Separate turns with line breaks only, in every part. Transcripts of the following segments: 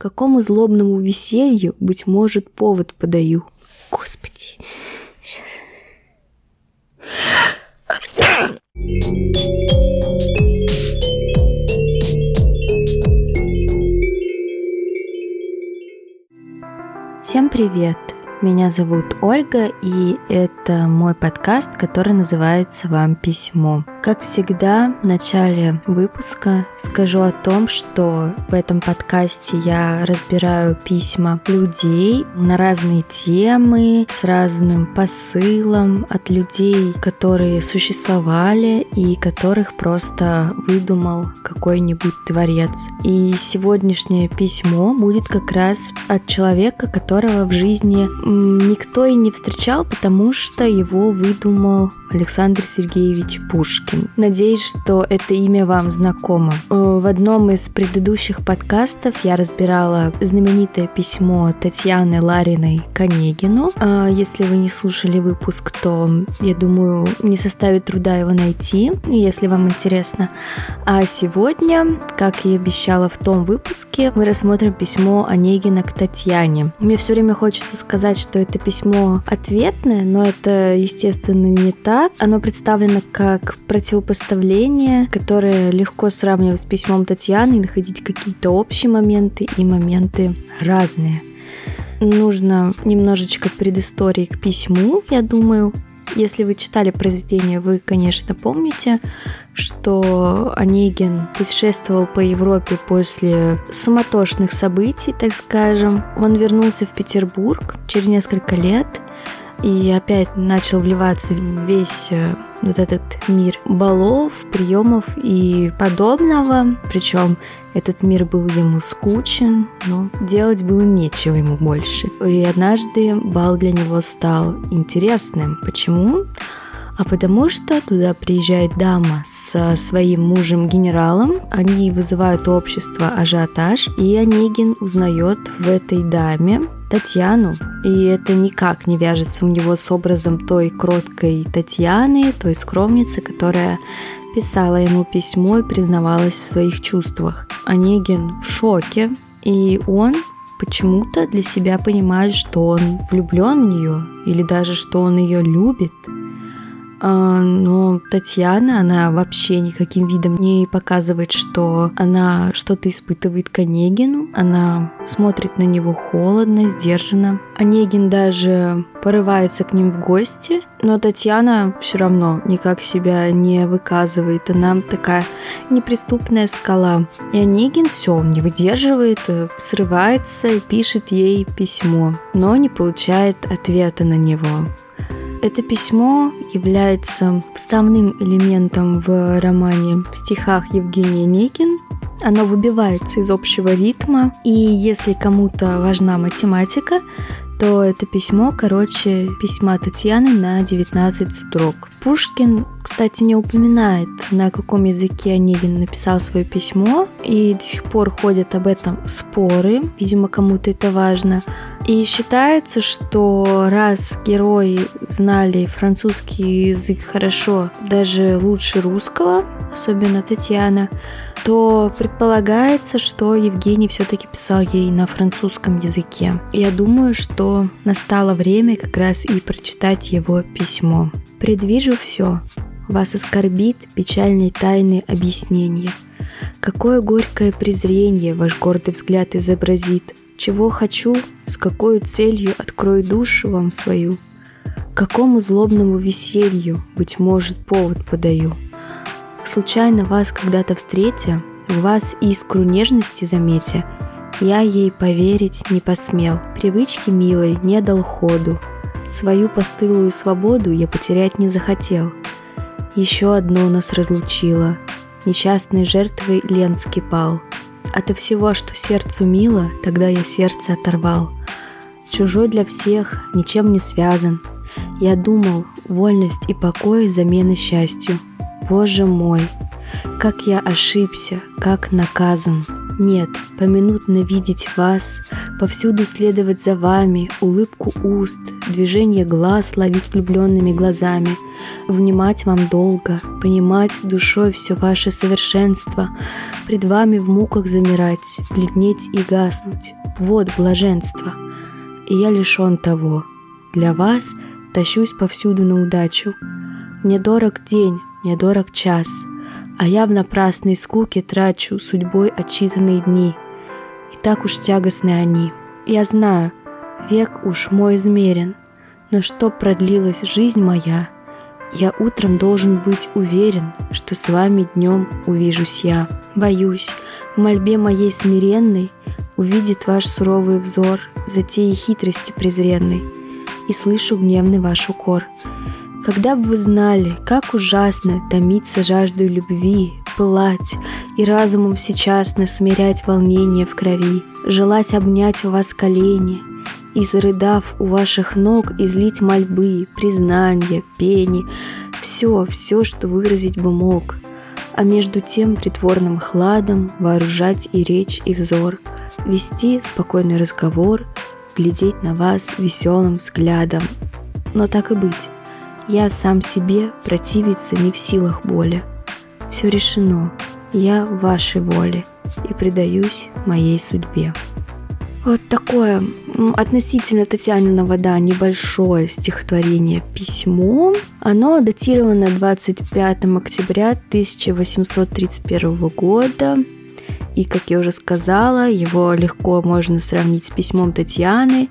Какому злобному веселью, быть может, повод подаю. Господи. Всем привет! Меня зовут Ольга, и это мой подкаст, который называется «Вам письмо». Как всегда, в начале выпуска скажу о том, что в этом подкасте я разбираю письма людей на разные темы, с разным посылом от людей, которые существовали и которых просто выдумал какой-нибудь творец. И сегодняшнее письмо будет как раз от человека, которого в жизни никто и не встречал, потому что его выдумал Александр Сергеевич Пушкин. Надеюсь, что это имя вам знакомо. Э, в одном из предыдущих подкастов я разбирала знаменитое письмо Татьяны Лариной Конегину. А если вы не слушали выпуск, то, я думаю, не составит труда его найти, если вам интересно. А сегодня, как и обещала в том выпуске, мы рассмотрим письмо Онегина к Татьяне. Мне все время хочется сказать, что это письмо ответное, но это, естественно, не так назад. Оно представлено как противопоставление, которое легко сравнивать с письмом Татьяны и находить какие-то общие моменты и моменты разные. Нужно немножечко предыстории к письму, я думаю. Если вы читали произведение, вы, конечно, помните, что Онегин путешествовал по Европе после суматошных событий, так скажем. Он вернулся в Петербург через несколько лет и опять начал вливаться весь э, вот этот мир балов, приемов и подобного. Причем этот мир был ему скучен, но делать было нечего ему больше. И однажды бал для него стал интересным. Почему? А потому что туда приезжает дама со своим мужем-генералом, они вызывают общество ажиотаж, и Онегин узнает в этой даме Татьяну, и это никак не вяжется у него с образом той кроткой Татьяны, той скромницы, которая писала ему письмо и признавалась в своих чувствах. Онегин в шоке, и он почему-то для себя понимает, что он влюблен в нее, или даже что он ее любит – но Татьяна, она вообще никаким видом не показывает, что она что-то испытывает к Онегину. Она смотрит на него холодно, сдержанно. Онегин даже порывается к ним в гости, но Татьяна все равно никак себя не выказывает. Она такая неприступная скала. И Онегин все, он не выдерживает, срывается и пишет ей письмо, но не получает ответа на него. Это письмо является вставным элементом в романе в стихах Евгения Никин. Оно выбивается из общего ритма, и если кому-то важна математика, то это письмо короче письма Татьяны на 19 строк. Пушкин, кстати, не упоминает, на каком языке Онегин написал свое письмо, и до сих пор ходят об этом споры, видимо, кому-то это важно. И считается, что раз герои знали французский язык хорошо, даже лучше русского, особенно Татьяна, то предполагается, что Евгений все-таки писал ей на французском языке. Я думаю, что настало время как раз и прочитать его письмо. «Предвижу все. Вас оскорбит печальной тайны объяснения. Какое горькое презрение ваш гордый взгляд изобразит. Чего хочу, с какой целью открою душу вам свою. Какому злобному веселью, быть может, повод подаю. Случайно вас когда-то встретя, в вас искру нежности заметя, я ей поверить не посмел, привычки милой не дал ходу, свою постылую свободу я потерять не захотел. Еще одно нас разлучило, несчастной жертвой Ленский пал. Ото всего, что сердцу мило, тогда я сердце оторвал. Чужой для всех, ничем не связан. Я думал, вольность и покой замены счастью – Боже мой, как я ошибся, как наказан. Нет, поминутно видеть вас, повсюду следовать за вами, улыбку уст, движение глаз ловить влюбленными глазами, внимать вам долго, понимать душой все ваше совершенство, пред вами в муках замирать, бледнеть и гаснуть. Вот блаженство. И я лишен того. Для вас тащусь повсюду на удачу. Мне дорог день, мне дорог час — а я в напрасной скуке трачу судьбой отчитанные дни. И так уж тягостны они. Я знаю, век уж мой измерен, но чтоб продлилась жизнь моя, я утром должен быть уверен, что с вами днем увижусь я. Боюсь, в мольбе моей смиренной увидит ваш суровый взор затеи хитрости презренной, и слышу гневный ваш укор. Когда бы вы знали, как ужасно томиться жаждой любви, пылать и разумом сейчас насмирять волнение в крови, желать обнять у вас колени и, зарыдав у ваших ног, излить мольбы, признания, пени, все, все, что выразить бы мог, а между тем притворным хладом вооружать и речь, и взор, вести спокойный разговор, глядеть на вас веселым взглядом. Но так и быть, я сам себе противиться не в силах боли. Все решено, я в вашей воле и предаюсь моей судьбе. Вот такое относительно Татьяниного, да, небольшое стихотворение «Письмо». Оно датировано 25 октября 1831 года. И, как я уже сказала, его легко можно сравнить с письмом Татьяны,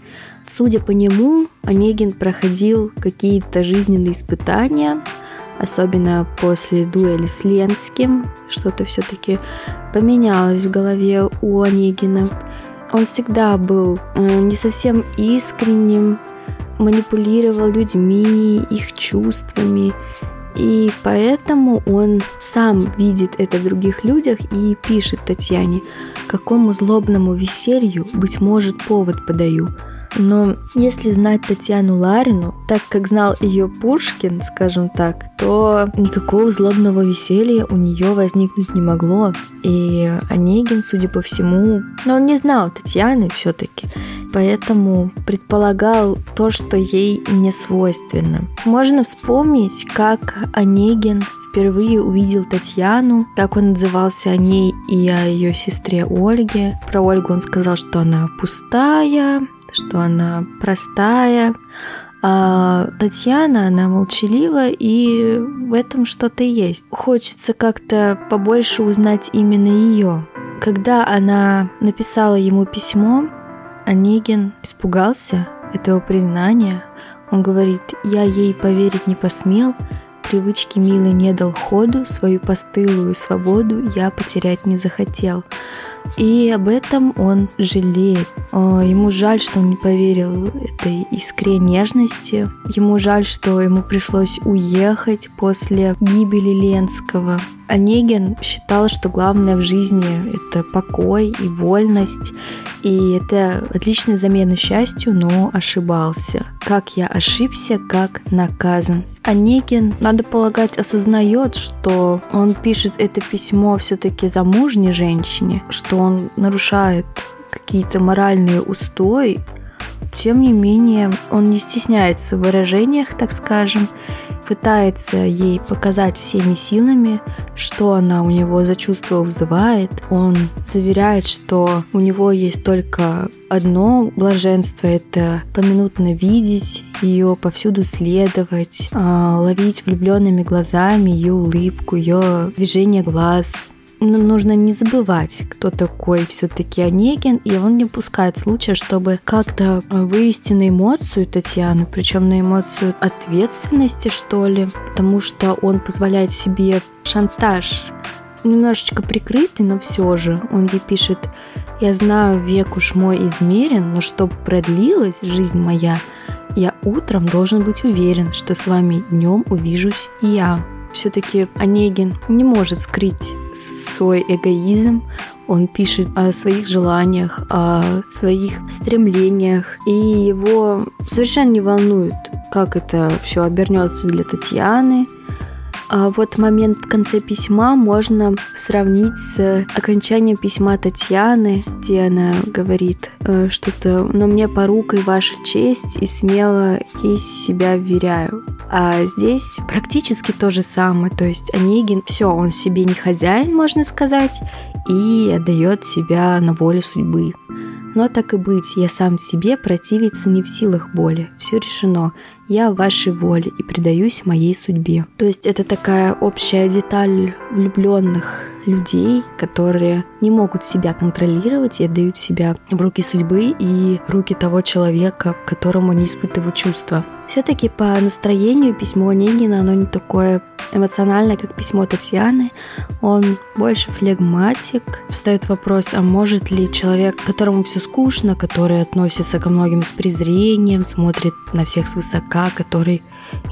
Судя по нему, Онегин проходил какие-то жизненные испытания, особенно после дуэли с Ленским. Что-то все-таки поменялось в голове у Онегина. Он всегда был э, не совсем искренним, манипулировал людьми, их чувствами. И поэтому он сам видит это в других людях и пишет Татьяне, какому злобному веселью, быть может, повод подаю – но если знать Татьяну Ларину, так как знал ее Пушкин, скажем так, то никакого злобного веселья у нее возникнуть не могло. И Онегин, судя по всему, но он не знал Татьяны все-таки, поэтому предполагал то, что ей не свойственно. Можно вспомнить, как Онегин впервые увидел Татьяну, как он отзывался о ней и о ее сестре Ольге. Про Ольгу он сказал, что она пустая, что она простая, а Татьяна, она молчалива, и в этом что-то есть. Хочется как-то побольше узнать именно ее. Когда она написала ему письмо, Онегин испугался этого признания. Он говорит, я ей поверить не посмел, привычки милой не дал ходу, свою постылую свободу я потерять не захотел. И об этом он жалеет. Ему жаль, что он не поверил этой искре нежности. Ему жаль, что ему пришлось уехать после гибели Ленского. Онегин считал, что главное в жизни – это покой и вольность, и это отличная замена счастью, но ошибался. Как я ошибся, как наказан. Онегин, надо полагать, осознает, что он пишет это письмо все-таки замужней женщине, что он нарушает какие-то моральные устои, тем не менее он не стесняется в выражениях, так скажем, пытается ей показать всеми силами, что она у него за чувство вызывает. Он заверяет, что у него есть только одно блаженство — это поминутно видеть ее, повсюду следовать, а, ловить влюбленными глазами ее улыбку, ее движение глаз — нужно не забывать, кто такой все-таки Онегин, и он не пускает случая, чтобы как-то вывести на эмоцию Татьяну, причем на эмоцию ответственности, что ли, потому что он позволяет себе шантаж немножечко прикрытый, но все же он ей пишет, я знаю, век уж мой измерен, но чтобы продлилась жизнь моя, я утром должен быть уверен, что с вами днем увижусь я. Все-таки Онегин не может скрыть свой эгоизм, он пишет о своих желаниях, о своих стремлениях, и его совершенно не волнует, как это все обернется для Татьяны. А вот момент в конце письма можно сравнить с окончанием письма Татьяны, где она говорит э, что-то «но мне порукой ваша честь и смело ей себя вверяю». А здесь практически то же самое, то есть Онегин, все, он себе не хозяин, можно сказать, и отдает себя на волю судьбы. Но так и быть, я сам себе противиться не в силах боли. Все решено. Я в вашей воле и предаюсь моей судьбе. То есть это такая общая деталь влюбленных людей, которые не могут себя контролировать и отдают себя в руки судьбы и руки того человека, которому они испытывают чувства. Все-таки по настроению письмо Онегина, оно не такое эмоциональное, как письмо Татьяны. Он больше флегматик. Встает вопрос, а может ли человек, которому все скучно, который относится ко многим с презрением, смотрит на всех свысока, который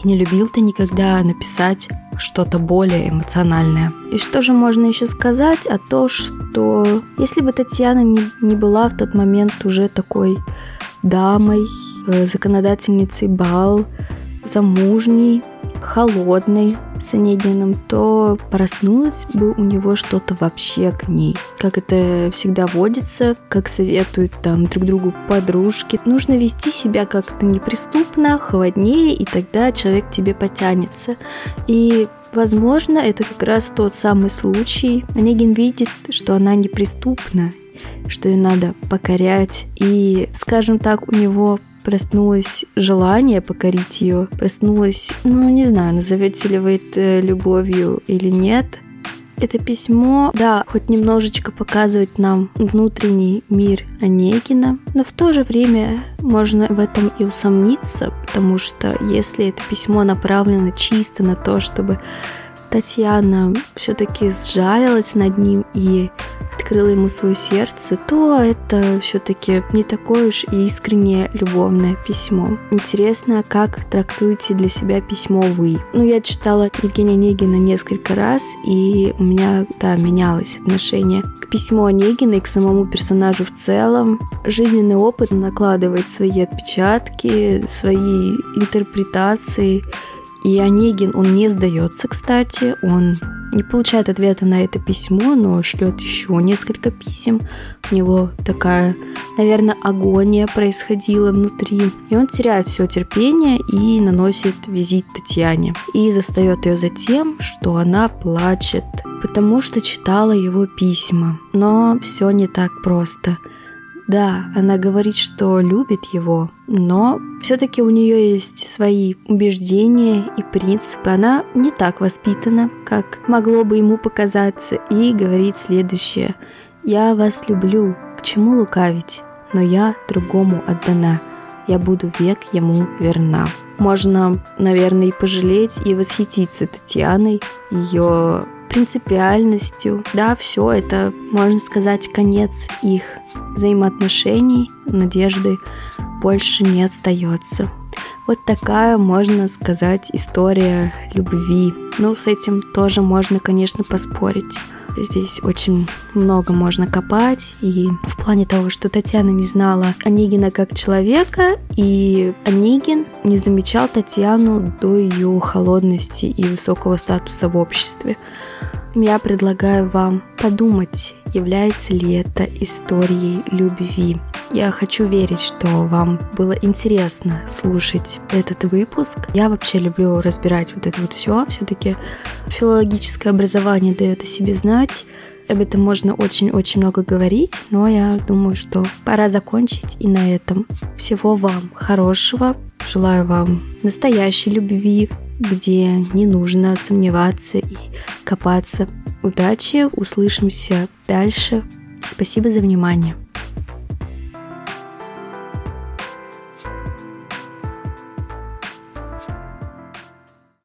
и не любил ты никогда написать что-то более эмоциональное. И что же можно еще сказать? А то, что если бы Татьяна не, не была в тот момент уже такой дамой, Э, законодательницей бал, замужней, холодной с Онегиным, то проснулось бы у него что-то вообще к ней. Как это всегда водится, как советуют там друг другу подружки. Нужно вести себя как-то неприступно, холоднее, и тогда человек к тебе потянется. И Возможно, это как раз тот самый случай. Онегин видит, что она неприступна, что ее надо покорять. И, скажем так, у него проснулось желание покорить ее, проснулось, ну, не знаю, назовете ли вы это любовью или нет. Это письмо, да, хоть немножечко показывает нам внутренний мир Онегина, но в то же время можно в этом и усомниться, потому что если это письмо направлено чисто на то, чтобы Татьяна все-таки сжалилась над ним и открыла ему свое сердце, то это все-таки не такое уж и искреннее любовное письмо. Интересно, как трактуете для себя письмо вы? Ну, я читала Евгения Онегина несколько раз, и у меня, да, менялось отношение к письму Онегина и к самому персонажу в целом. Жизненный опыт накладывает свои отпечатки, свои интерпретации, и Онегин, он не сдается, кстати, он не получает ответа на это письмо, но шлет еще несколько писем. У него такая, наверное, агония происходила внутри. И он теряет все терпение и наносит визит Татьяне. И застает ее за тем, что она плачет, потому что читала его письма. Но все не так просто. Да, она говорит, что любит его, но все-таки у нее есть свои убеждения и принципы. Она не так воспитана, как могло бы ему показаться, и говорит следующее. «Я вас люблю, к чему лукавить, но я другому отдана, я буду век ему верна». Можно, наверное, и пожалеть, и восхититься Татьяной, ее принципиальностью. Да, все это, можно сказать, конец их взаимоотношений, надежды больше не остается. Вот такая, можно сказать, история любви. Ну, с этим тоже можно, конечно, поспорить. Здесь очень много можно копать. И в плане того, что Татьяна не знала Онегина как человека, и Онегин не замечал Татьяну до ее холодности и высокого статуса в обществе. Я предлагаю вам подумать, является ли это историей любви. Я хочу верить, что вам было интересно слушать этот выпуск. Я вообще люблю разбирать вот это вот все. Все-таки филологическое образование дает о себе знать. Об этом можно очень-очень много говорить, но я думаю, что пора закончить и на этом. Всего вам хорошего. Желаю вам настоящей любви, где не нужно сомневаться и копаться. Удачи, услышимся дальше. Спасибо за внимание.